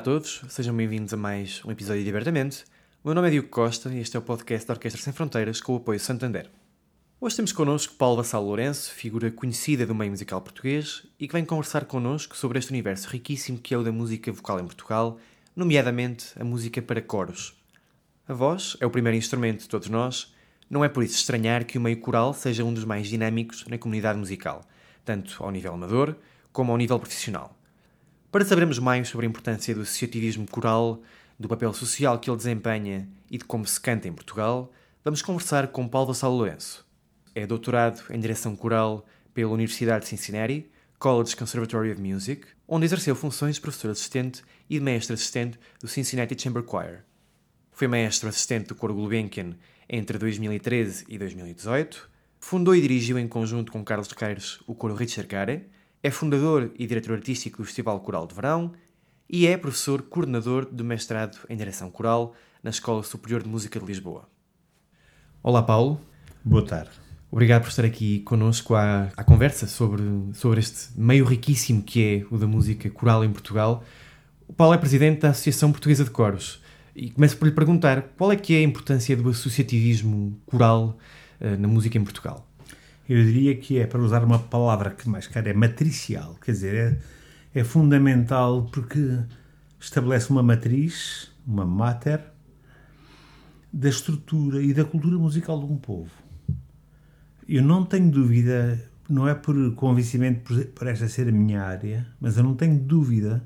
A todos, sejam bem-vindos a mais um episódio de Abertamente. O meu nome é Diogo Costa e este é o podcast da Orquestra Sem Fronteiras com o apoio Santander. Hoje temos connosco Paulo Vassal Lourenço, figura conhecida do meio musical português e que vem conversar connosco sobre este universo riquíssimo que é o da música vocal em Portugal, nomeadamente a música para coros. A voz é o primeiro instrumento de todos nós, não é por isso estranhar que o meio coral seja um dos mais dinâmicos na comunidade musical, tanto ao nível amador como ao nível profissional. Para sabermos mais sobre a importância do associativismo coral, do papel social que ele desempenha e de como se canta em Portugal, vamos conversar com Paulo Vassal Lourenço. É doutorado em direção coral pela Universidade de Cincinnati, College Conservatory of Music, onde exerceu funções de professor assistente e de mestre assistente do Cincinnati Chamber Choir. Foi maestro assistente do Coro Gulbenkian entre 2013 e 2018, fundou e dirigiu em conjunto com Carlos Queires o Coro Ricercare, é fundador e diretor artístico do Festival Coral de Verão e é professor coordenador do mestrado em direção coral na Escola Superior de Música de Lisboa. Olá, Paulo. Boa tarde. Obrigado por estar aqui connosco à, à conversa sobre, sobre este meio riquíssimo que é o da música coral em Portugal. O Paulo é presidente da Associação Portuguesa de Coros e começo por lhe perguntar qual é que é a importância do associativismo coral uh, na música em Portugal. Eu diria que é, para usar uma palavra que mais cara, é matricial, quer dizer, é, é fundamental porque estabelece uma matriz, uma mater, da estrutura e da cultura musical de um povo. Eu não tenho dúvida, não é por convencimento por, esta ser a minha área, mas eu não tenho dúvida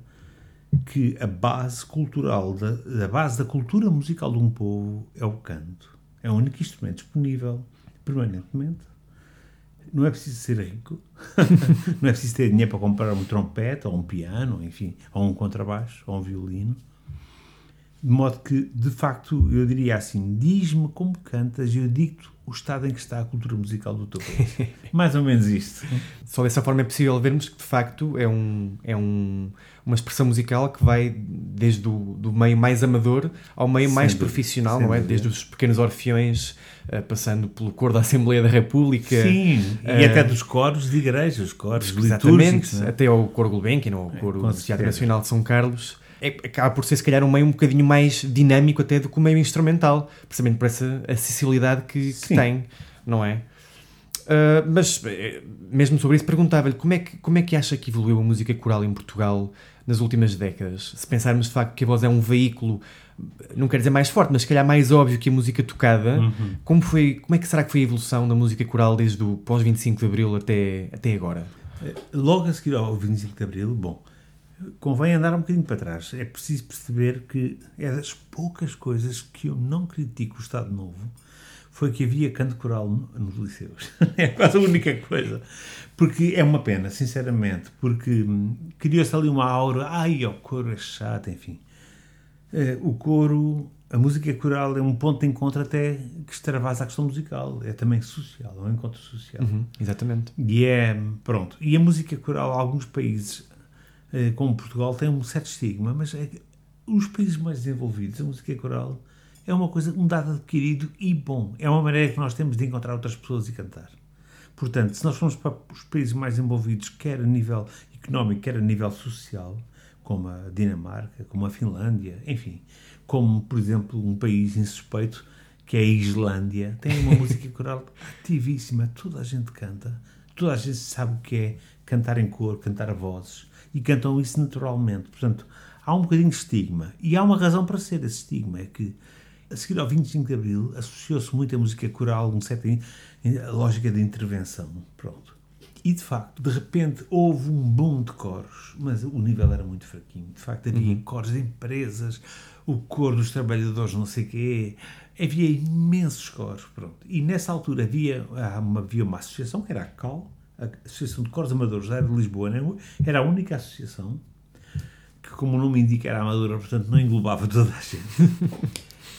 que a base cultural, da, da base da cultura musical de um povo é o canto. É o único instrumento disponível permanentemente não é preciso ser rico, não é preciso ter dinheiro para comprar um trompete, ou um piano, enfim, ou um contrabaixo, ou um violino. De modo que, de facto, eu diria assim: diz-me como cantas e eu digo-te o estado em que está a cultura musical do teu país. Mais ou menos isto. Só dessa forma é possível vermos que, de facto, é, um, é um, uma expressão musical que vai desde o do meio mais amador ao meio sem mais dúvida, profissional, não é? Dúvida. Desde os pequenos orfeões, uh, passando pelo coro da Assembleia da República. Sim, uh, e até dos coros de igrejas, coros Exatamente, é? até ao coro Gulbenkian, ou ao coro é, do Teatro Nacional de São Carlos é, acaba por ser, se calhar, um meio um bocadinho mais dinâmico até do que o meio instrumental, precisamente por essa acessibilidade que, que tem, não é? Uh, mas, eh, mesmo sobre isso, perguntava-lhe como, é que, como é que acha que evoluiu a música coral em Portugal nas últimas décadas? Se pensarmos, de facto, que a voz é um veículo, não quero dizer mais forte, mas se calhar mais óbvio que a música tocada, uhum. como, foi, como é que será que foi a evolução da música coral desde o pós-25 de Abril até, até agora? Eh, logo a seguir ao 25 de Abril, bom, convém andar um bocadinho para trás. É preciso perceber que é das poucas coisas que eu não critico o Estado Novo foi que havia canto coral nos liceus. é quase a única coisa. Porque é uma pena, sinceramente, porque hum, criou-se ali uma aura, ai, o coro é chato, enfim. Uh, o coro, a música coral é um ponto de encontro até que extravasa a questão musical, é também social, é um encontro social. Uhum, exatamente. E é, pronto, e a música coral, alguns países eh, como Portugal, tem um certo estigma, mas é os países mais desenvolvidos, a música coral é uma coisa, um dado adquirido e bom. É uma maneira que nós temos de encontrar outras pessoas e cantar. Portanto, se nós formos para os países mais envolvidos, quer a nível económico, quer a nível social, como a Dinamarca, como a Finlândia, enfim, como, por exemplo, um país insuspeito, que é a Islândia, tem uma música coral ativíssima, toda a gente canta, toda a gente sabe o que é cantar em cor, cantar a vozes e cantam isso naturalmente. Portanto, há um bocadinho de estigma. E há uma razão para ser esse estigma: é que a seguir ao 25 de Abril associou-se muito a música coral, uma certa lógica de intervenção. Pronto. E de facto, de repente houve um boom de coros, mas o nível era muito fraquinho. De facto, havia uhum. coros de empresas, o coro dos trabalhadores, não sei o quê, havia imensos coros. Pronto. E nessa altura havia havia uma associação que era a CAL, a Associação de Cores Amadores da de Lisboa, né? era a única associação que como o nome indica, era amadora, portanto não englobava toda a gente.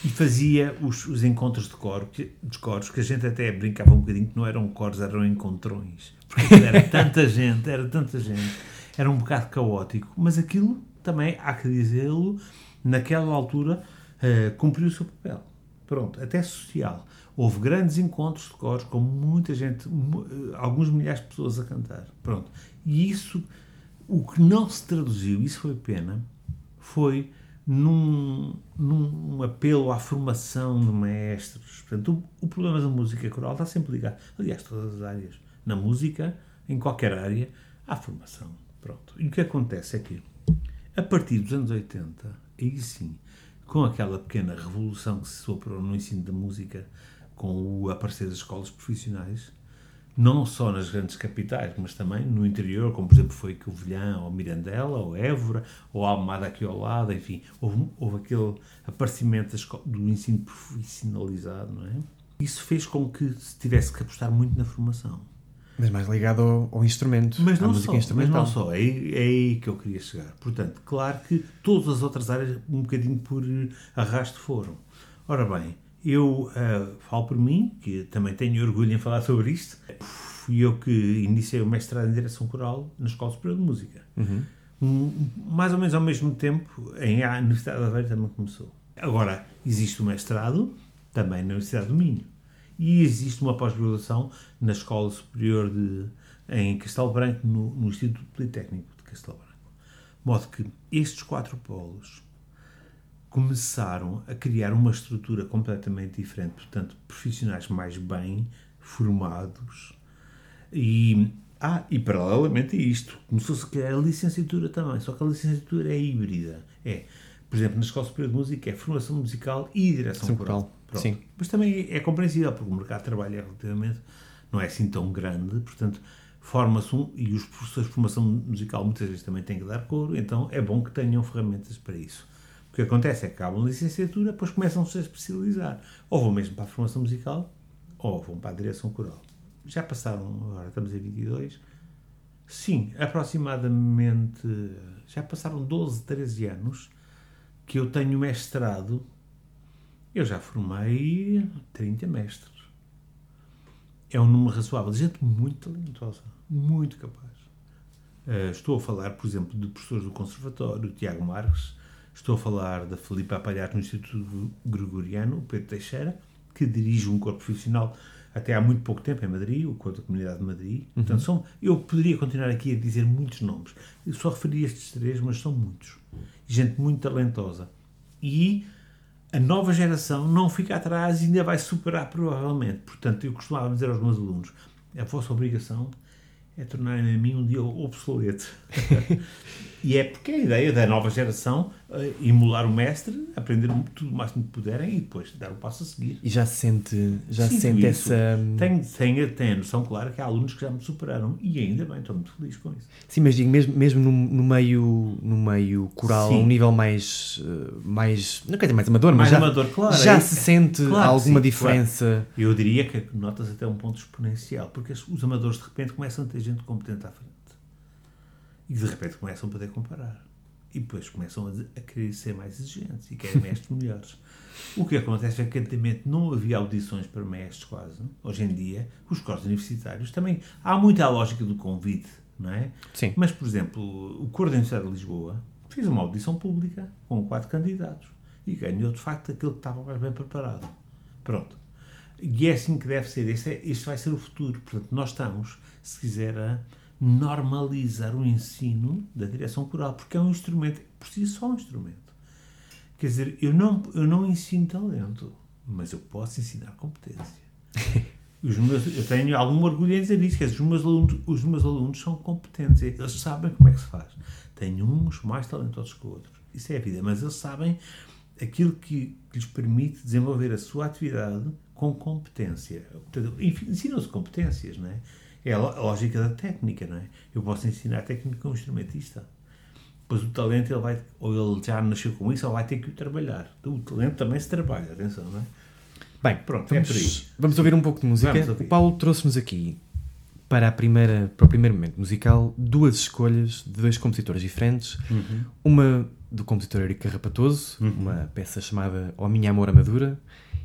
e fazia os, os encontros de, coro, que, de coros, que a gente até brincava um bocadinho que não eram coros, eram encontrões. Porque era tanta gente, era tanta gente, era um bocado caótico. Mas aquilo também, há que dizê-lo, naquela altura uh, cumpriu o seu papel. Pronto, até social. Houve grandes encontros de coros com muita gente, alguns milhares de pessoas a cantar. Pronto. E isso, o que não se traduziu, isso foi pena, foi num, num apelo à formação de maestros. Portanto, o, o, problema da música coral está sempre ligado, aliás, todas as áreas. Na música, em qualquer área, há formação. Pronto. E o que acontece é que, a partir dos anos 80, aí sim, com aquela pequena revolução que se soprou no ensino da música, com o aparecer das escolas profissionais, não só nas grandes capitais, mas também no interior, como por exemplo foi Covilhã, ou Mirandela, ou Évora, ou Almada aqui ao lado, enfim, houve, houve aquele aparecimento do ensino profissionalizado, não é? Isso fez com que se tivesse que apostar muito na formação. Mas mais ligado ao, ao instrumento, mas não à música só, instrumental. Mas não só, é, é aí que eu queria chegar. Portanto, claro que todas as outras áreas, um bocadinho por arrasto, foram. Ora bem, eu uh, falo por mim, que também tenho orgulho em falar sobre isto. Fui eu que iniciei o mestrado em direção coral na Escola Superior de Música. Uhum. Um, mais ou menos ao mesmo tempo, em a Universidade de Aveiro também começou. Agora, existe o mestrado também na Universidade do Minho. E existe uma pós-graduação na Escola Superior de, em Castelo Branco, no, no Instituto Politécnico de Castelo Branco. De modo que estes quatro polos começaram a criar uma estrutura completamente diferente, portanto, profissionais mais bem formados e ah, e paralelamente a isto, começou-se a criar a licenciatura também, só que a licenciatura é híbrida. É, por exemplo, na Escola Superior de Música é formação musical e direção Sim, coral. Sim. Mas também é compreensível, porque o mercado de trabalho é relativamente, não é assim tão grande, portanto, forma-se um, e os professores de formação musical muitas vezes também têm que dar coro, então é bom que tenham ferramentas para isso. O que acontece é que acabam a licenciatura, depois começam-se a especializar. Ou vão mesmo para a formação musical, ou vão para a direção coral. Já passaram, agora estamos em 22, sim, aproximadamente, já passaram 12, 13 anos que eu tenho mestrado. Eu já formei 30 mestres. É um número razoável de gente muito talentosa, muito capaz. Uh, estou a falar, por exemplo, de professores do Conservatório, Tiago Marques, Estou a falar da Filipe Apalhar no Instituto Gregoriano, o Pedro Teixeira, que dirige um corpo profissional até há muito pouco tempo em Madrid, o Corpo da Comunidade de Madrid. Uhum. Portanto, são, eu poderia continuar aqui a dizer muitos nomes. Eu só referi estes três, mas são muitos. Gente muito talentosa. E a nova geração não fica atrás e ainda vai superar provavelmente. Portanto, eu costumava dizer aos meus alunos, a vossa obrigação é tornar-me a mim um dia obsoleto. e é porque a ideia da nova geração uh, emular o mestre, aprender tudo o máximo que puderem e depois dar o passo a seguir. E já sente, já sente isso. essa. Tenho, tenho, tenho a noção, claro, que há alunos que já me superaram e ainda bem, estou muito feliz com isso. Sim, mas digo, mesmo, mesmo no, no meio, no meio coral, sim. a um nível mais. mais não quer dizer mais amador, mais mas já, claro, já é, se sente claro, alguma sim, diferença. Claro. Eu diria que notas até um ponto exponencial, porque os amadores de repente começam a ter gente competente à frente. E de repente começam a poder comparar. E depois começam a, a querer ser mais exigentes e querem mestres melhores. O que acontece é que antigamente não havia audições para mestres quase. Hoje em dia, os cursos universitários também. Há muita lógica do convite, não é? Sim. Mas, por exemplo, o Coro da Universidade de Lisboa fez uma audição pública com quatro candidatos e ganhou de facto aquele que estava mais bem preparado. Pronto. E é assim que deve ser. Este, é, este vai ser o futuro. Portanto, nós estamos, se quiser, a normalizar o ensino da direção coral, porque é um instrumento, por si só um instrumento. Quer dizer, eu não, eu não ensino talento, mas eu posso ensinar competência. Meus, eu tenho algum orgulho em dizer isso, que os meus, alunos, os meus alunos são competentes, eles sabem como é que se faz. Tenho uns mais talentosos que outros, isso é a vida, mas eles sabem aquilo que, que lhes permite desenvolver a sua atividade com competência. Ensinam-se competências, não é? É a lógica da técnica, não é? Eu posso ensinar a técnica a um instrumentista. Pois o talento, ele vai, ou ele já nasceu com isso, ou vai ter que o trabalhar. O talento também se trabalha, atenção, não é? Bem, pronto, vamos, é vamos ouvir um pouco de música. O Paulo trouxe-nos aqui para, a primeira, para o primeiro momento musical duas escolhas de dois compositores diferentes. Uhum. Uma do compositor Eurico Carrapatoso, Uhum. uma peça chamada O Minha Amor Amadura,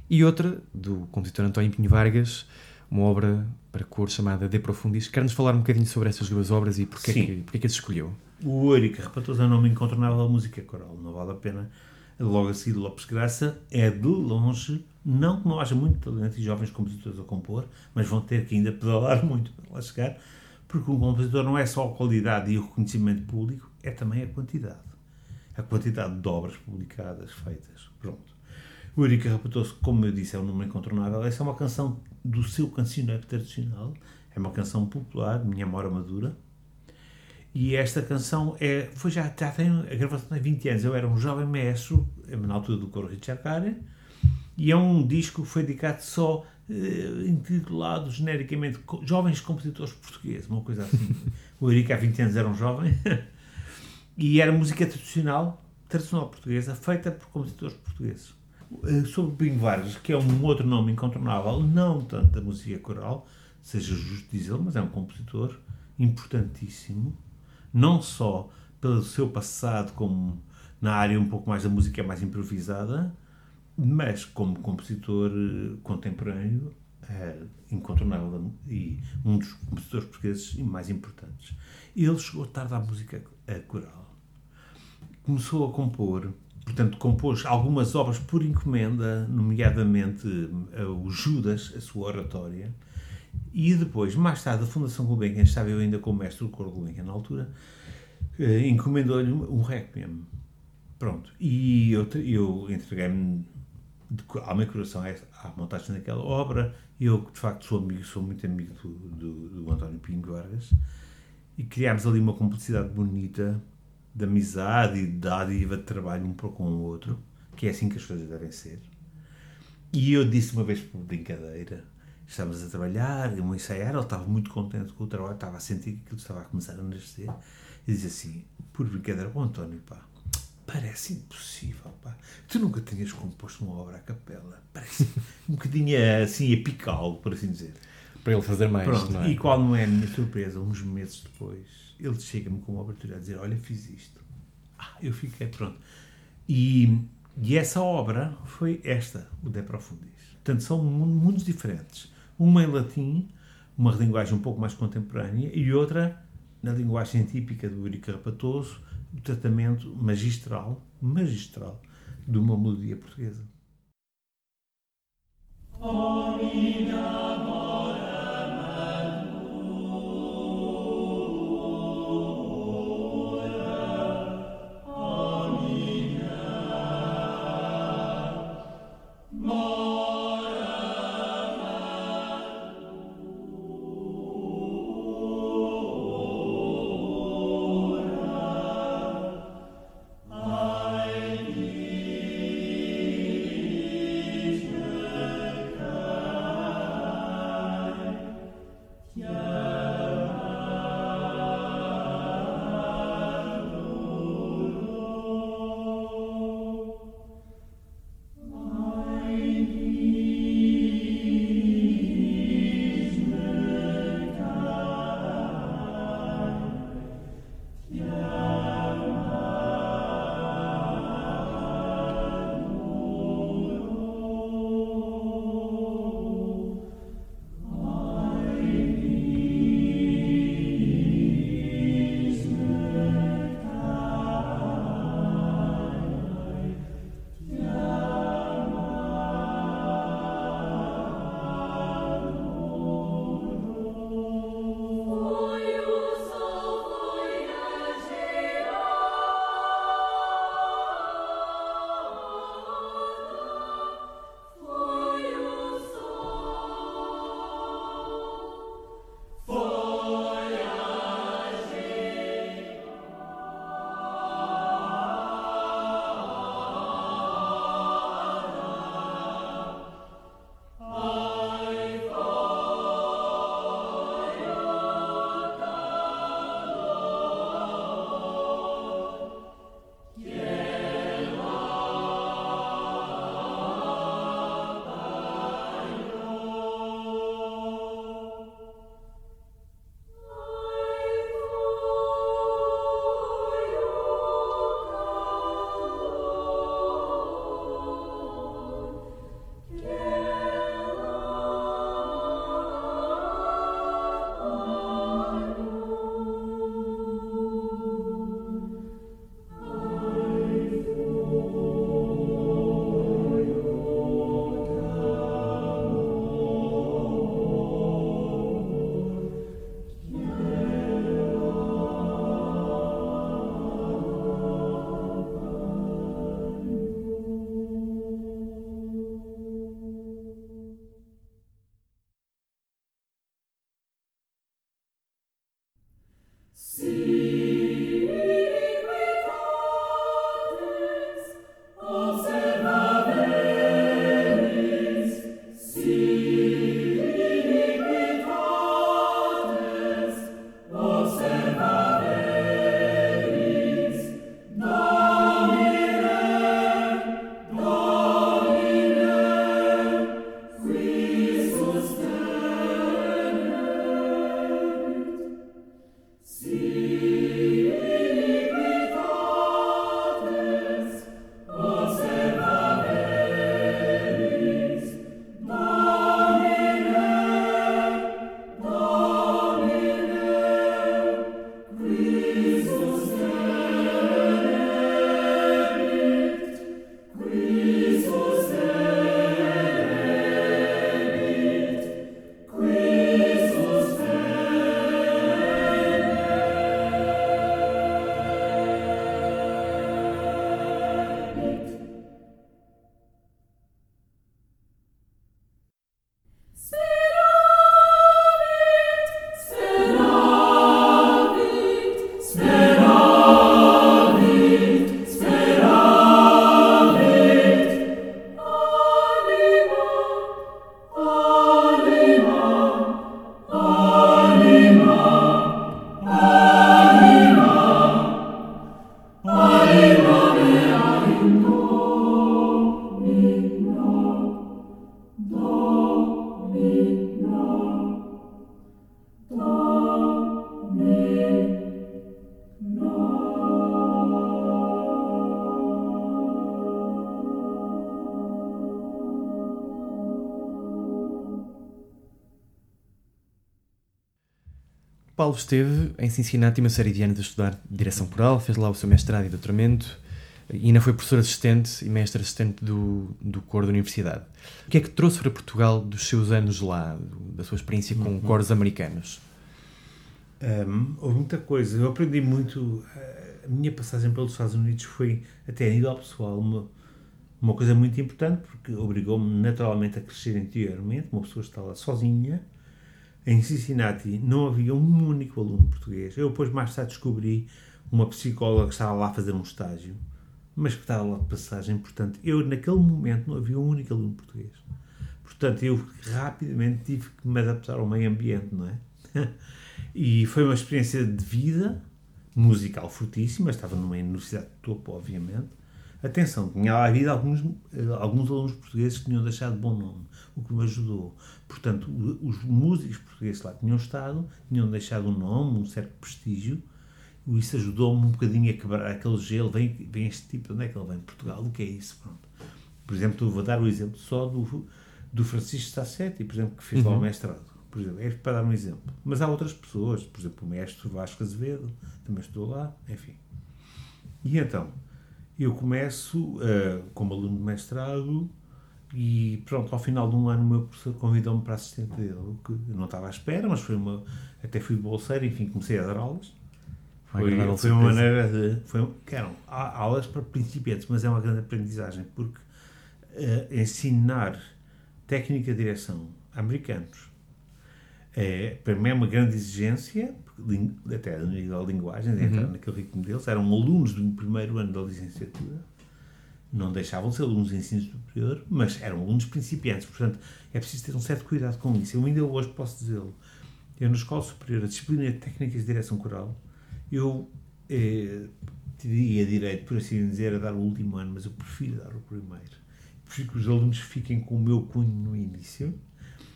e outra do compositor António Pinho Vargas, uma obra para cor chamada De Profundis. Quer-nos falar um bocadinho sobre essas duas obras e porque, é que, porque é que as escolheu? O Eurico Rapatoso é um nome incontornável da música coral, não vale a pena. Logo a seguir, Lopes Graça é de longe, não que não haja muito talento e jovens compositores a compor, mas vão ter que ainda pedalar muito para lá chegar, porque um compositor não é só a qualidade e o reconhecimento público, é também a quantidade. A quantidade de obras publicadas, feitas. Pronto. O Eurico Rapatoso, como eu disse, é um nome incontornável. Essa é uma canção do seu cancioneiro tradicional, é uma canção popular, Minha Mora Madura, e esta canção é, foi já, já tem a gravação tem 20 anos. Eu era um jovem maestro, na altura do coro Richard Karen, e é um disco que foi dedicado só, eh, intitulado genericamente Jovens Compositores Portugueses, uma coisa assim. o Eurico há 20 anos era um jovem, e era música tradicional, tradicional portuguesa, feita por compositores portugueses. Eh, Sobre o Pinho Vargas, que é um outro nome incontornável, não tanto da música coral, seja justo dizê-lo, mas é um compositor importantíssimo, não só pelo seu passado como na área um pouco mais da música mais improvisada, mas como compositor eh, contemporâneo é incontornável e um dos compositores portugueses mais importantes. Ele chegou tarde à música coral. Começou a compor, portanto, compôs algumas obras por encomenda, nomeadamente eh, o Judas, a sua oratória, e depois, mais tarde, a Fundação Gulbenkian, estava eu ainda como mestre do coro Gulbenkian na altura, eh, encomendou-lhe um requiem. Pronto. E eu, eu entreguei-me alma e coração à montagem daquela obra. Eu, de facto, sou amigo, sou muito amigo do, do, do António Pinho Vargas. E criámos ali uma complicidade bonita de amizade e de dádiva de trabalho um para com o outro, que é assim que as coisas devem ser. E eu disse uma vez por brincadeira, estávamos a trabalhar, eu a ensaiar, ele estava muito contente com o trabalho, estava a sentir que aquilo estava a começar a nascer, e dizia assim, por brincadeira, oh António, pá, parece impossível, pá, tu nunca tinhas composto uma obra à capela, parece um bocadinho assim apical, por assim dizer. Para ele fazer mais, Pronto, não é? e qual não é a minha surpresa, uns meses depois, ele chega-me com uma abertura a dizer, olha, fiz isto. Ah, eu fiquei, pronto. E, e essa obra foi esta, o De Profundis. Portanto, são mun- mundos diferentes. Uma em latim, uma linguagem um pouco mais contemporânea, e outra na linguagem típica do Eurico Rapatoso, o tratamento magistral, magistral, de uma melodia portuguesa. Amen. Paulo esteve em Cincinnati uma série de anos a estudar direção coral, fez lá o seu mestrado e doutoramento e ainda foi professor assistente e mestre assistente do, do coro da universidade. O que é que trouxe para Portugal dos seus anos lá, da sua experiência com uhum. coros americanos? Um, houve muita coisa. Eu aprendi muito. A minha passagem pelos Estados Unidos foi, até a nível pessoal, uma, uma coisa muito importante, porque obrigou-me naturalmente a crescer interiormente. Uma pessoa está lá sozinha. Em Cincinnati não havia um único aluno português. Eu depois, mais tarde, descobri uma psicóloga que estava lá a fazer um estágio mas que estava lá de passagem. Portanto, eu naquele momento não havia um único aluno português. Portanto, eu rapidamente tive que me adaptar ao meio ambiente, não é? e foi uma experiência de vida musical fortíssima. Estava numa universidade de topo, obviamente. Atenção, tinha havido alguns, alguns alunos portugueses que tinham deixado bom nome, o que me ajudou. Portanto, os músicos portugueses lá tinham estado, tinham deixado um nome, um certo prestígio, isso ajudou-me um bocadinho a quebrar aquele gelo. Vem, vem este tipo, de onde é que ele vem? Portugal, o que é isso? Pronto. Por exemplo, vou dar o exemplo só do, do Francisco Sassetti, por exemplo, que fez uhum. lá o mestrado. Por exemplo, é para dar um exemplo. Mas há outras pessoas, por exemplo, o mestre Vasco Azevedo, também estou lá, enfim. E então, eu começo uh, como aluno de mestrado e pronto, ao final de um ano o meu professor convidou-me para assistente dele, que eu não estava à espera, mas foi uma, até fui bolseiro, enfim, comecei a dar aulas. Foi, foi uma maneira de. Foi, que eram aulas para principiantes, mas é uma grande aprendizagem, porque uh, ensinar técnica de direção a americanos é, para mim é uma grande exigência, até a nível de linguagem, uhum. naquele ritmo deles. Eram alunos do primeiro ano da licenciatura, não deixavam de ser alunos de ensino superior, mas eram alunos principiantes, portanto é preciso ter um certo cuidado com isso. Eu ainda hoje posso dizê-lo. Eu, na escola superior, a disciplina de técnicas de direção coral eu eh, teria direito, por assim dizer, a dar o último ano, mas eu prefiro dar o primeiro. Prefiro que os alunos fiquem com o meu cunho no início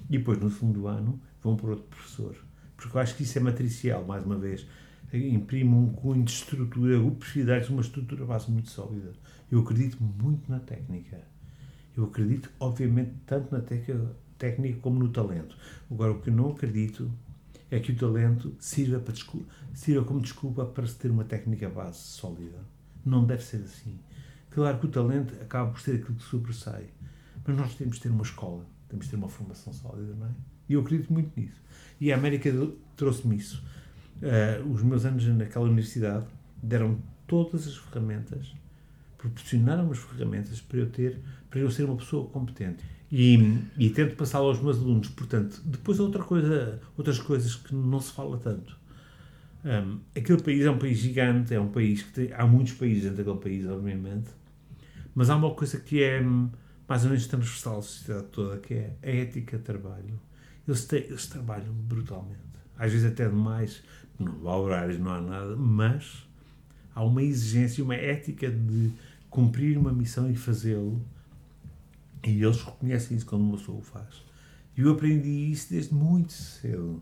e depois, no segundo ano, vão para outro professor. Porque eu acho que isso é matricial, mais uma vez. Imprime um cunho de estrutura. Prefiro dar-lhes uma estrutura base muito sólida. Eu acredito muito na técnica. Eu acredito, obviamente, tanto na técnica como no talento. Agora, o que eu não acredito é que o talento sirva, para sirva como desculpa para se ter uma técnica base sólida. Não deve ser assim. Claro que o talento acaba por ser aquilo que sobressai, mas nós temos de ter uma escola, temos de ter uma formação sólida, não é? E eu acredito muito nisso. E a América trouxe-me isso. Uh, os meus anos naquela universidade deram todas as ferramentas, proporcionaram as ferramentas para eu ter, para eu ser uma pessoa competente e, e tento passá-lo aos meus alunos. Portanto, depois outra coisa, outras coisas que não se fala tanto. Um, aquele país é um país gigante, é um país que tem, há muitos países dentro daquele país, obviamente, mas há uma coisa que é hum, mais ou menos transversal à sociedade toda, que é a ética de trabalho. Eles, têm, eles trabalham brutalmente, às vezes até demais, não há horários, não há nada, mas há uma exigência, uma ética de cumprir uma missão e fazê-lo e eles reconhecem isso quando uma pessoa o faz. E eu aprendi isso desde muito cedo.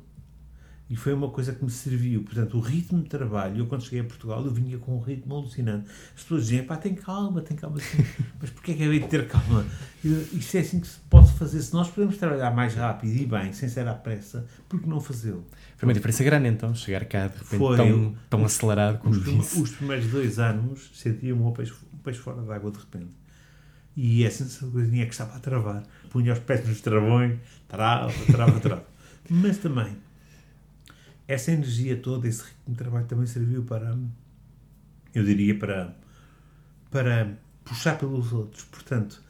E foi uma coisa que me serviu. Portanto, o ritmo de trabalho, eu quando cheguei a Portugal, eu vinha com um ritmo alucinante. As pessoas diziam, pá, tem calma, tem calma. Assim. Mas porquê é que é de ter calma? Eu, isto é assim que se pode fazer. Se nós podemos trabalhar mais rápido e bem, sem ser à pressa, por que não fazê-lo? Foi uma diferença grande, então, chegar cá de repente foi, tão, tão acelerado como os, disse. Os primeiros dois anos sentia-me um peixe, um peixe fora d'água de repente e essa coisinha que estava a travar. Punha os pés nos travões, trava, trava, trava. Mas também, essa energia toda, esse ritmo de trabalho também serviu para, eu diria, para, para puxar pelos outros. Portanto,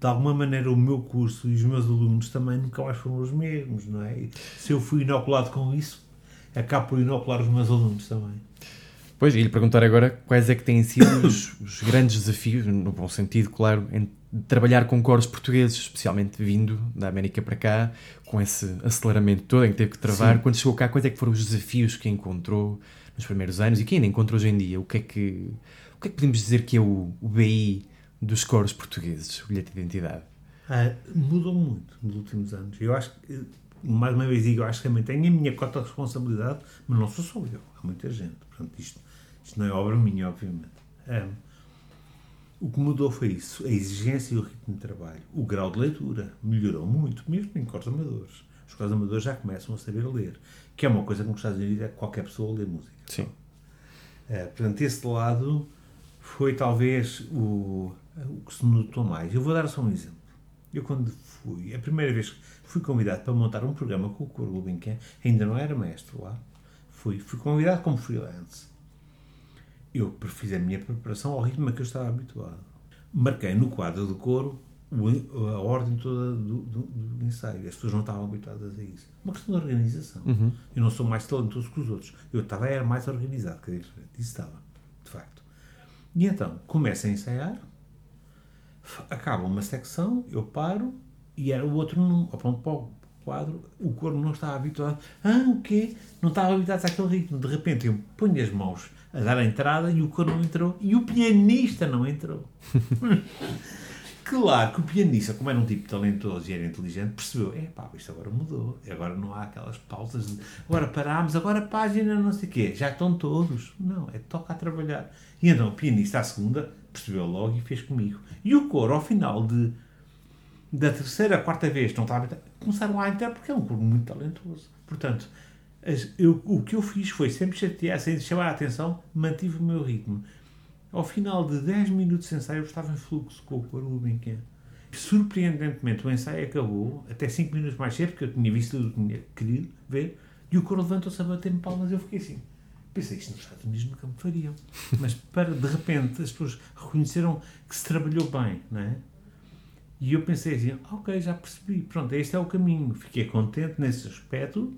de alguma maneira o meu curso e os meus alunos também nunca mais foram os mesmos, não é? Se eu fui inoculado com isso, acabo por inocular os meus alunos também. Pois, e lhe perguntar agora quais é que têm sido os, os, grandes desafios, no bom sentido, claro, trabalhar com coros portugueses, especialmente vindo da América para cá, com esse aceleramento todo em que teve que travar. Sim. Quando chegou cá, quais é que foram os desafios que encontrou nos primeiros anos e que ainda encontra hoje em dia? O que é que, o que, é que podemos dizer que é o, o BI dos coros portugueses, o bilhete de identidade? Ah, mudou muito nos últimos anos. Eu acho que, mais uma vez digo, eu acho que também tenho a minha cota de responsabilidade, mas não sou só eu, há muita gente. Portanto, isto isto não é obra minha, obviamente. Um, o que mudou foi isso, a exigência e o ritmo de trabalho. O grau de leitura melhorou muito, mesmo em cortes amadores. Os coros amadores já começam a saber ler, que é uma coisa que nos Estados Unidos é qualquer pessoa lê música. Sim. É, portanto, esse lado foi talvez o, o que se notou mais. Eu vou dar só um exemplo. Eu, quando fui, a primeira vez que fui convidado para montar um programa com o Coro Gulbenkian, ainda não era mestre lá, fui, fui convidado como freelance. Eu fiz a minha preparação ao ritmo a que eu estava habituado. Marquei no quadro do coro a ordem toda do, do, do, ensaio. As pessoas não estavam habituadas a isso. Uma questão de organização. Uhum. Eu não sou mais talentoso que os outros. Eu estava era mais organizado que a diferente. Isso estava, de facto. E então, começo a ensaiar, acaba uma secção, eu paro, e era o outro, não, pronto, para o quadro, o corpo não estava habituado. Ah, o quê? Não estava habituado àquele ritmo. De repente eu ponho as mãos a dar a entrada e o coro não entrou. E o pianista não entrou. claro que o pianista, como era um tipo talentoso e era inteligente, percebeu: é pá, isto agora mudou. Agora não há aquelas pausas de agora parámos, agora a página não sei o quê. Já estão todos. Não, é toca a trabalhar. E então o pianista, à segunda, percebeu logo e fez comigo. E o coro, ao final de da terceira, quarta vez, não estava começaram a entrar porque é um coro muito talentoso. Portanto, eu, o que eu fiz foi sempre chatear, sem chamar a atenção, mantive o meu ritmo. Ao final de 10 minutos de ensaio, eu estava em fluxo com o coro Gulbenkian. Surpreendentemente, o ensaio acabou, até 5 minutos mais cedo, porque eu tinha visto tudo que tinha querido ver, e o coro levantou-se a bater-me palmas eu fiquei assim. Pensei, isto nos Estados Unidos nunca me fariam. Mas, para, de repente, as pessoas reconheceram que se trabalhou bem, não é? E eu pensei assim, ok, já percebi, pronto, este é o caminho. Fiquei contente nesse aspecto,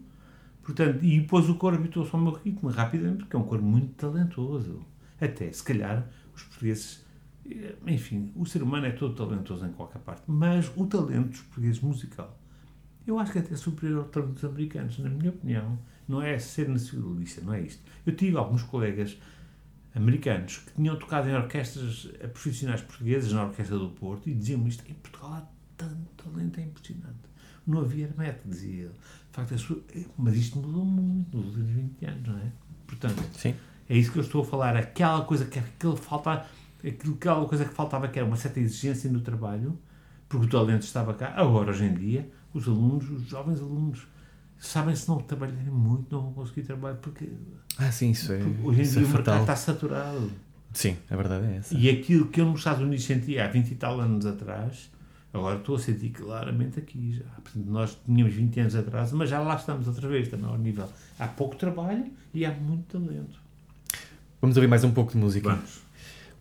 portanto, e depois o coro habituou-se ao meu ritmo rapidamente, porque é um coro muito talentoso. Até, se calhar, os portugueses, eh, enfim, o ser humano é todo talentoso em qualquer parte, mas o talento dos portugueses musical, eu acho que é até superior ao talento dos americanos, na minha opinião. Não é ser nacionalista, não é isto. Eu tive alguns colegas americanos que tinham tocado em orquestras profissionais portuguesas, na Orquestra do Porto, e diziam-me isto: em Portugal há tanto talento, é impressionante. Não havia hermete, dizia ele. Facto, sua, mas isto mudou muito nos últimos 20 anos, não é? Portanto, Sim. é isso que eu estou a falar. Aquela coisa que, que falta, aquela coisa que faltava, que era uma certa exigência no trabalho, porque o talento estava cá. Agora, hoje em dia, os alunos, os jovens alunos, sabem se não trabalharem muito, não vão conseguir trabalhar, porque ah, sim, isso é. Hoje em dia é o mercado está saturado. Sim, a verdade é essa. E aquilo que eu nos Estados Unidos sentia há 20 e tal anos atrás, agora estou a sentir claramente aqui já. Portanto, nós tínhamos 20 anos atrás, mas já lá estamos outra vez, também ao nível. Há pouco trabalho e há muito talento. Vamos ouvir mais um pouco de música. Vamos.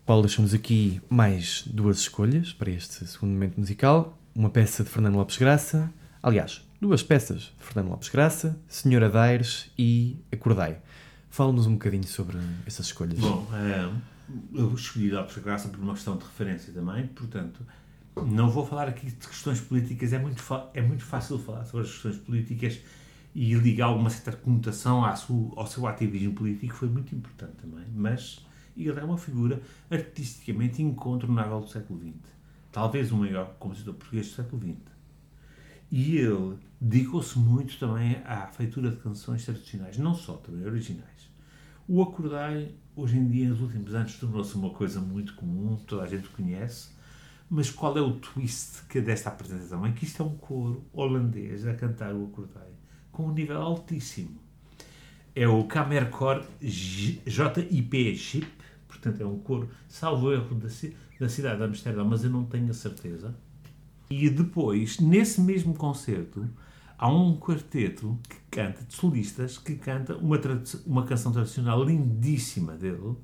Paulo, deixamos aqui mais duas escolhas para este segundo momento musical. Uma peça de Fernando Lopes Graça. Aliás, duas peças de Fernando Lopes Graça, Senhora Daires e Acordai. Fala-nos um bocadinho sobre essas escolhas. Bom, é, eu escolhi Lopes Graça por uma questão de referência também, portanto, não vou falar aqui de questões políticas, é muito, é muito fácil falar sobre as questões políticas e ligar alguma certa conotação ao seu, ao seu ativismo político foi muito importante também, mas ele é uma figura artisticamente incontornável do século XX. Talvez o maior compositor português do século XX. E ele dedicou-se muito também à feitura de canções tradicionais, não só, também originais. O acordai, hoje em dia, nos últimos anos, tornou-se uma coisa muito comum, toda a gente conhece, mas qual é o twist que desta apresentação? É que isto é um coro holandês a cantar o acordai, com um nível altíssimo. É o Kamerkor JIP Chip, portanto é um coro, salvo erro, da, da cidade de Amsterdão, mas eu não tenho a certeza e depois, nesse mesmo concerto, há um quarteto que canta, de solistas, que canta uma, uma canção tradicional lindíssima dele,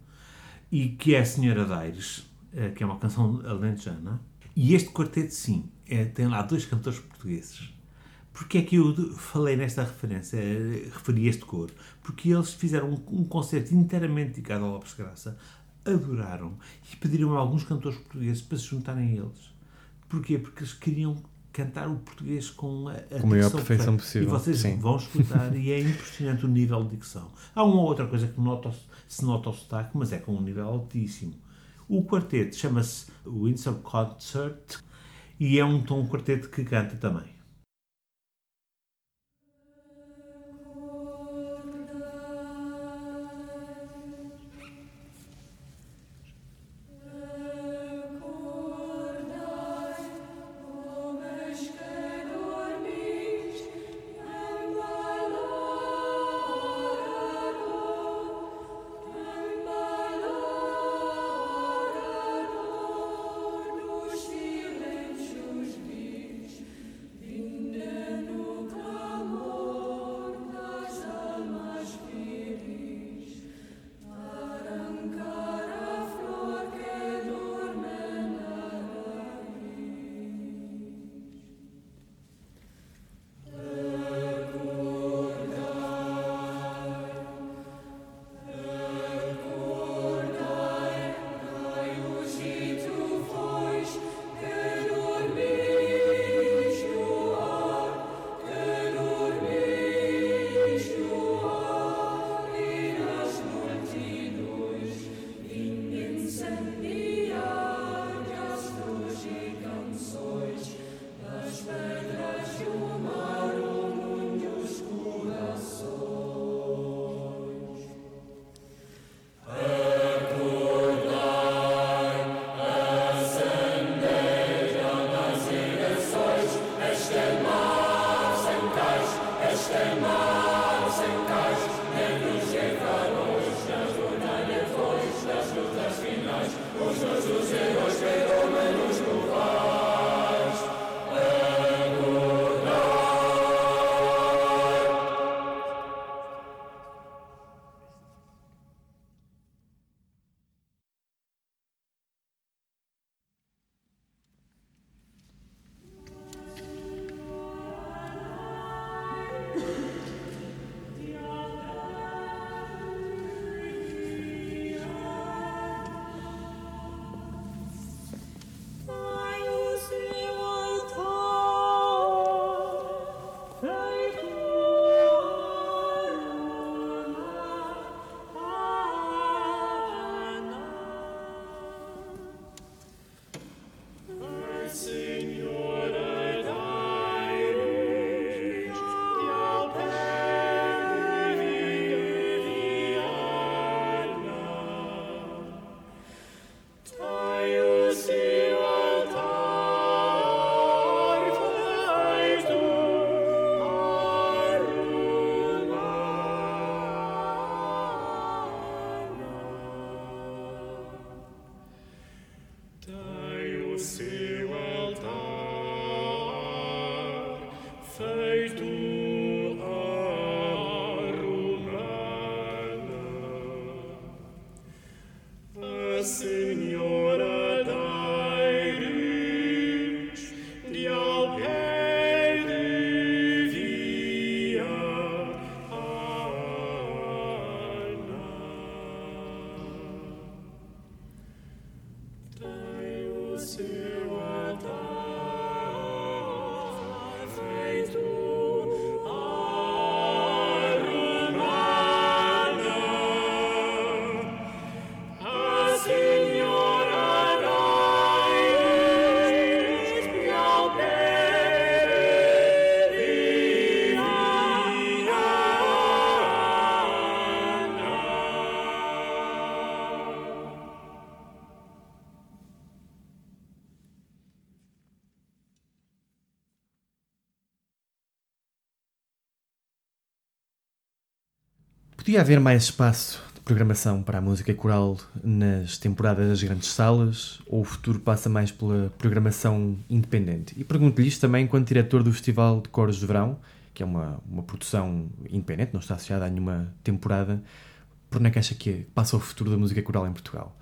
e que é a Senhora Daires, que é uma canção alentejana. E este quarteto, sim, é, tem lá dois cantores portugueses. Porque é que eu falei nesta referência, eh, referi este coro? Porque eles fizeram um, um concerto inteiramente dedicado ao Lopes Graça, adoraram e pediram a alguns cantores portugueses para se juntarem a eles. Porquê? Porque eles queriam cantar o português com a, a com a maior perfeição possível. E vocês Sim. vão escutar e é impressionante o nível de dicção. Há uma outra coisa que nota, se nota o sotaque, mas é com um nível altíssimo. O quarteto chama-se Windsor Concert e é um tom quarteto que canta também. Podia haver mais espaço de programação para a música coral nas temporadas das grandes salas ou o futuro passa mais pela programação independente? E pergunto-lhe isto também enquanto diretor do Festival de Coros de Verão, que é uma, uma produção independente, não está associada a nenhuma temporada. Por onde é que acha que passa o futuro da música coral em Portugal?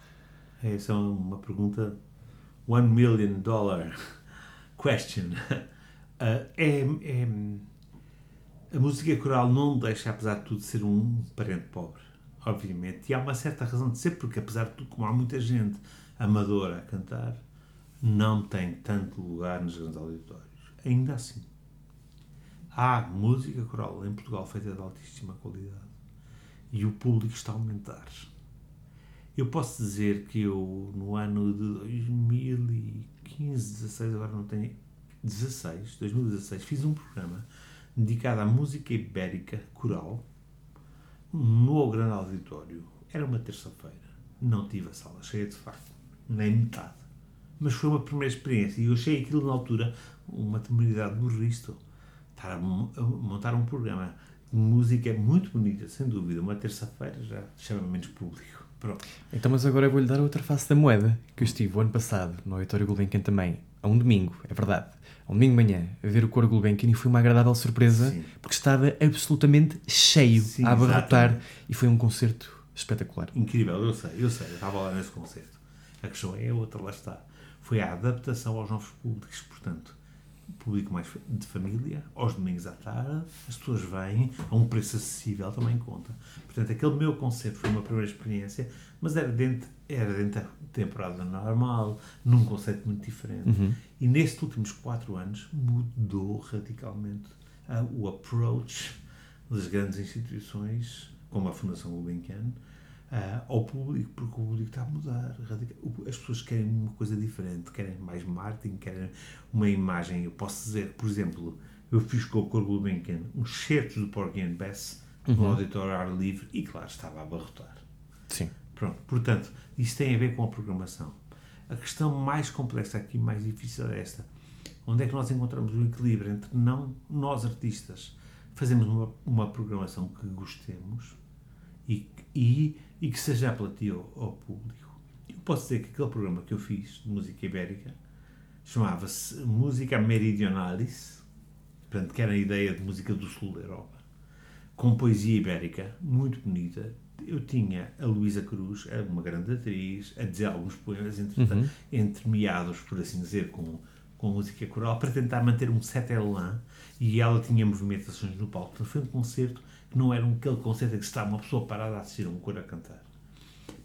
Essa é uma pergunta one million dollar question. Uh, é, é a música coral não deixa, apesar de tudo, ser um parente pobre, obviamente. E há uma certa razão de ser, porque apesar de tudo, como há muita gente amadora a cantar, não tem tanto lugar nos grandes auditórios. Ainda assim, há música coral em Portugal feita de altíssima qualidade. E o público está a aumentar. Eu posso dizer que eu, no ano de 2015, 16, agora não tenho... 16, 2016, fiz um programa dedicada à música ibérica coral no grande auditório. Era uma terça-feira. Não tive a sala cheia de facto, nem metade. Mas foi uma primeira experiência e eu achei aquilo na altura uma temeridade do Risto. Estar a montar um programa de música muito bonita, sem dúvida. Uma terça-feira já chama menos público. Pronto. Então, mas agora eu vou-lhe dar outra face da moeda, que eu estive o ano passado no Auditório Gulbenkian também, a um domingo, é verdade ao domingo de manhã, a ver o Coro Gulbenkian e foi uma agradável surpresa Sim. porque estava absolutamente cheio Sim, a abarrotar exatamente. e foi um concerto espetacular. Incrível, eu sei, eu sei, eu estava lá nesse concerto. A questão é outra, lá está. Foi a adaptação aos novos públicos, portanto, público mais de família, aos domingos à tarde, as pessoas vêm a um preço acessível, também conta. Portanto, aquele meu concerto foi uma primeira experiência, mas era dentro, era dentro da temporada normal, num conceito muito diferente. Uhum. E nestes últimos quatro anos mudou radicalmente uh, o approach das grandes instituições, como a Fundação Gulbenkian, uh, ao público, porque o público está a mudar. As pessoas querem uma coisa diferente, querem mais marketing, querem uma imagem. Eu posso dizer, por exemplo, eu fiz com o Cor Gulbenkian uns certos do Porgy and Bess uhum. no auditório ar livre e, claro, estava a abarrotar. Sim. Pronto, portanto, isso tem a ver com a programação. A questão mais complexa aqui, mais difícil é esta. Onde é que nós encontramos o equilíbrio entre não nós artistas fazemos uma, uma programação que gostemos e, e, e que seja apelativa ao, ao, público. Eu posso dizer que aquele programa que eu fiz de música ibérica chamava-se Música Meridionalis, portanto, que era a ideia de música do sul da Europa, com poesia ibérica muito bonita, eu tinha a Luísa Cruz, uma grande atriz, a dizer alguns poemas entre, uhum. entremeados, por assim dizer, com, com música coral, para tentar manter um certo elan, e ela tinha movimentações no palco. Então foi um concerto que não era um, aquele concerto em que está uma pessoa parada a assistir a um coro a cantar.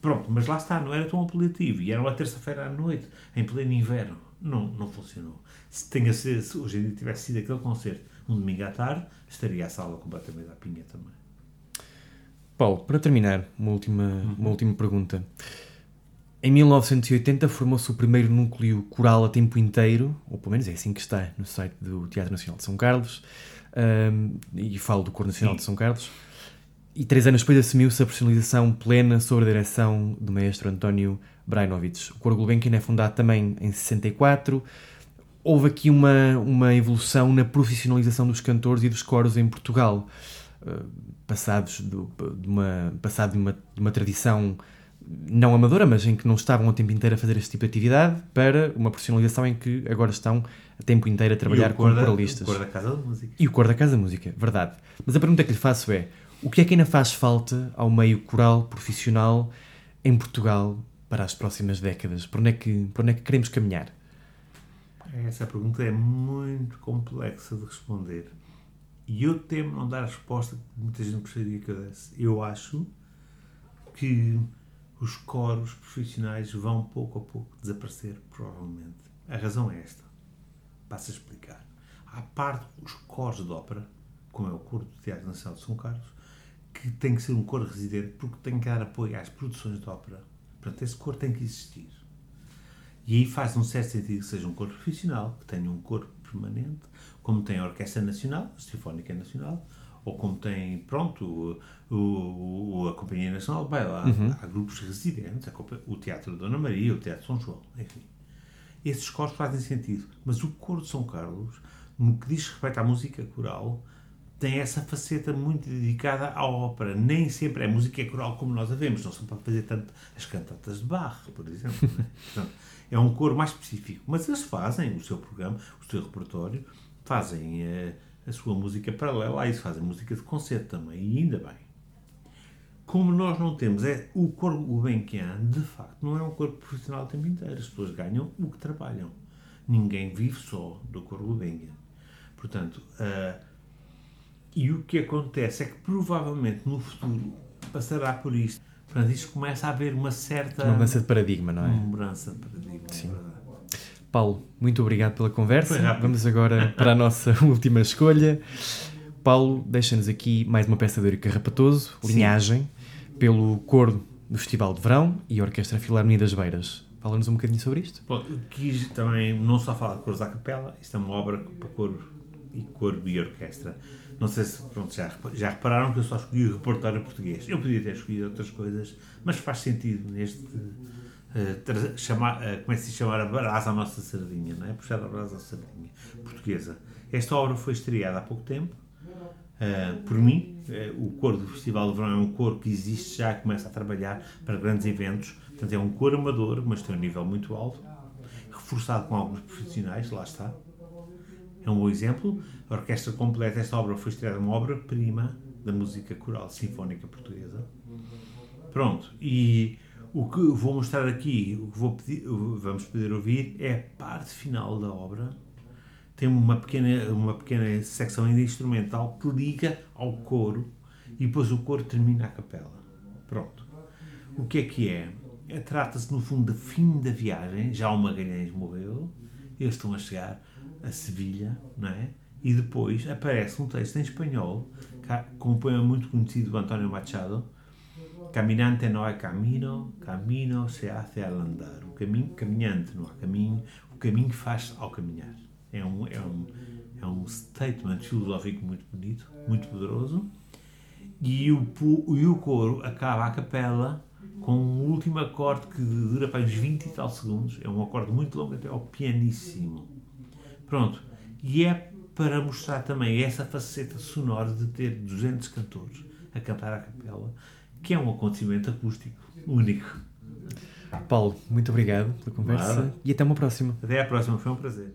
Pronto, mas lá está, não era tão apelativo, e era uma terça-feira à noite, em pleno inverno. Não, não funcionou. Se, tenha se hoje em dia tivesse sido aquele concerto um domingo à tarde, estaria a sala completamente à pinha também. Paulo, para terminar, uma última, uma última pergunta. Em 1980 formou-se o primeiro núcleo coral a tempo inteiro, ou pelo menos é assim que está no site do Teatro Nacional de São Carlos, um, e falo do Coro Nacional Sim. de São Carlos. E três anos depois assumiu-se a personalização plena sob a direção do maestro António Brainovich. O Coro Gulbenkian é fundado também em 64. Houve aqui uma, uma evolução na profissionalização dos cantores e dos coros em Portugal, passados do, de uma, passado de uma, de uma tradição não amadora, mas em que não estavam o tempo inteiro a fazer este tipo de atividade, para uma profissionalização em que agora estão a tempo inteiro a trabalhar E como da- coralistas. O cor da Casa da Música. E o cor da Casa da Música, verdade. Mas a pergunta que lhe faço é: o que é que ainda faz falta ao meio coral profissional em Portugal para as próximas décadas? Para onde é que, para onde é que queremos caminhar? Essa pergunta é muito complexa de responder. E eu temo não dar a resposta que muita gente gostaria que eu desse. Eu acho que os coros profissionais vão pouco a pouco desaparecer, provavelmente. A razão é esta. Passo a explicar. Há parte os coros de ópera, como é o coro do Teatro Nacional de São Carlos, que tem que ser um coro residente porque tem que dar apoio às produções de ópera. Portanto, esse coro tem que existir. E aí faz um certo sentido que seja um coro profissional, que tenha um coro permanente, como tem a Orquestra Nacional, a Sinfónica Nacional, ou como tem, pronto, o, o- a Companhia Nacional de Baile. Há, há grupos residentes, o Teatro Dona Maria, o Teatro São João, enfim. Esses coros fazem sentido. Mas o coro de São Carlos, no que diz respeito à música coral, tem essa faceta muito dedicada à ópera. Nem sempre é música coral como nós a vemos. Não são para fazer tanto as cantatas de Bach, por exemplo. não é? Portanto, é um coro mais específico. Mas eles fazem o seu programa, o seu repertório, fazem eh, a sua música paralela a isso, fazem música de concerto também, e ainda bem. Como nós não temos, é o coro Gulbenkian, de facto, não é um coro profissional o tempo inteiro. As pessoas ganham o que trabalham. Ninguém vive só do coro Gulbenkian. Portanto, ah, e o que acontece é que provavelmente no futuro passará por isto. Portanto, isto começa a haver uma certa Uma mudança de paradigma, não é? mudança de paradigma. Sim. é verdade. Paulo, muito obrigado pela conversa. Vamos agora para a nossa última escolha. Paulo, deixa-nos aqui mais uma peça de Eurico Carrapatoso, Sim. Linhagem, pelo coro do Festival de Verão e Orquestra Filarmonia das Beiras. Fala-nos um bocadinho sobre isto. Bom, quis também não só falar de coros à capela, isto é uma obra para coro e coro e orquestra. Não sei se pronto, já, já repararam que eu só escolhi o repertório português. Eu podia ter escolhido outras coisas, mas faz sentido neste eh, chamar, eh, como é se chamar a brasa à nossa sardinha, não é? Puxar a brasa à sardinha portuguesa. Esta obra foi estreada há pouco tempo. Uh, por mim, uh, o coro do Festival de Verão é um coro que existe já, começa a trabalhar para grandes eventos. Portanto, é um coro amador, mas tem um nível muito alto, reforçado com alguns profissionais, lá está. É um bom exemplo. A orquestra completa esta obra foi estreada uma obra-prima da música coral sinfónica portuguesa. Pronto, e o que vou mostrar aqui, o que vou pedir, vamos poder ouvir, é a parte final da obra, tem uma pequena, uma pequena secção ainda instrumental que liga ao coro e depois o coro termina a capela. Pronto. O que é que é? é Trata-se, no fundo, do fim da viagem. Já o Magalhães morreu, eles estão a chegar a Sevilha, não é? E depois aparece um texto em espanhol, com um poema muito conhecido do António Machado, Caminante não há caminho, caminho se hace al andar. O caminho, caminhante não há caminho, o caminho faz ao caminhar. É um, é um, é um statement filosófico muito bonito, muito poderoso. E o, e o coro acaba a capela com um último acorde que dura para uns 20 e tal segundos. É um acorde muito longo, até ao pianíssimo. Pronto. E é para mostrar também essa faceta sonora de ter 200 cantores a cantar a capela, que é um acontecimento acústico único. Paulo, muito obrigado pela conversa Nada. e até uma próxima. Até à próxima, foi um prazer.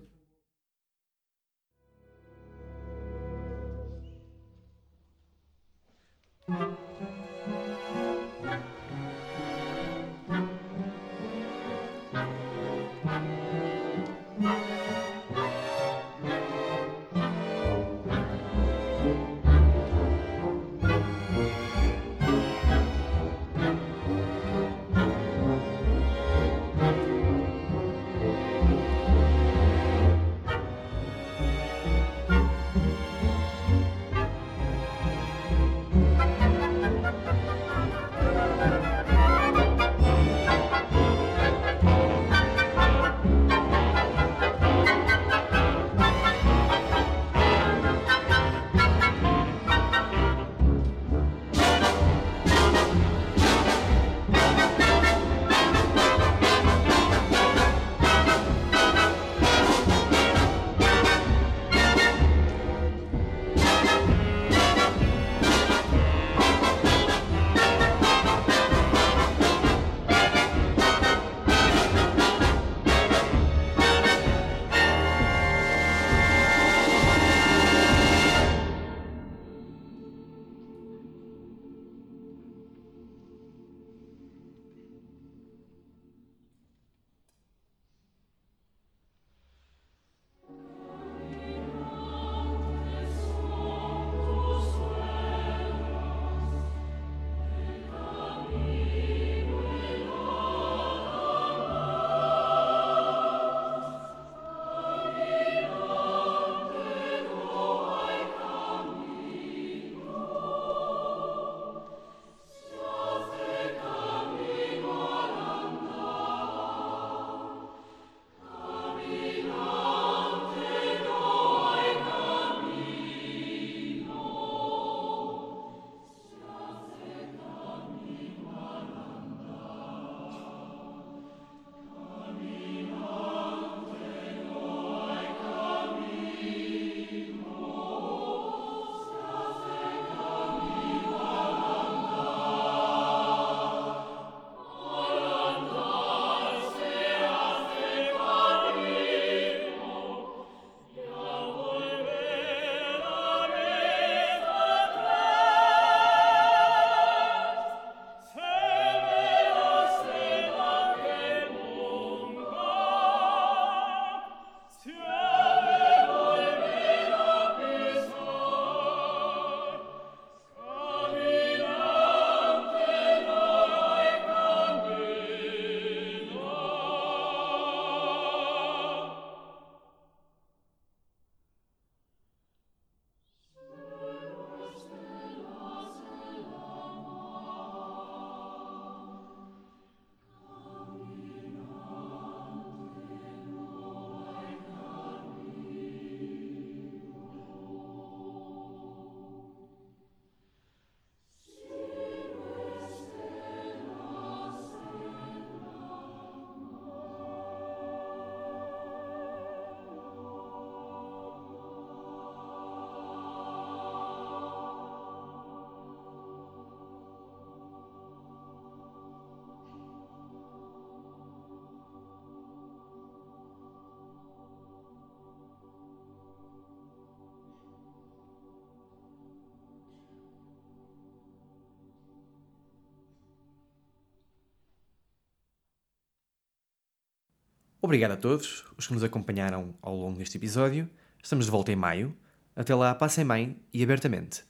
Obrigado a todos os que nos acompanharam ao longo deste episódio. Estamos de volta em maio. Até lá, passem bem e abertamente.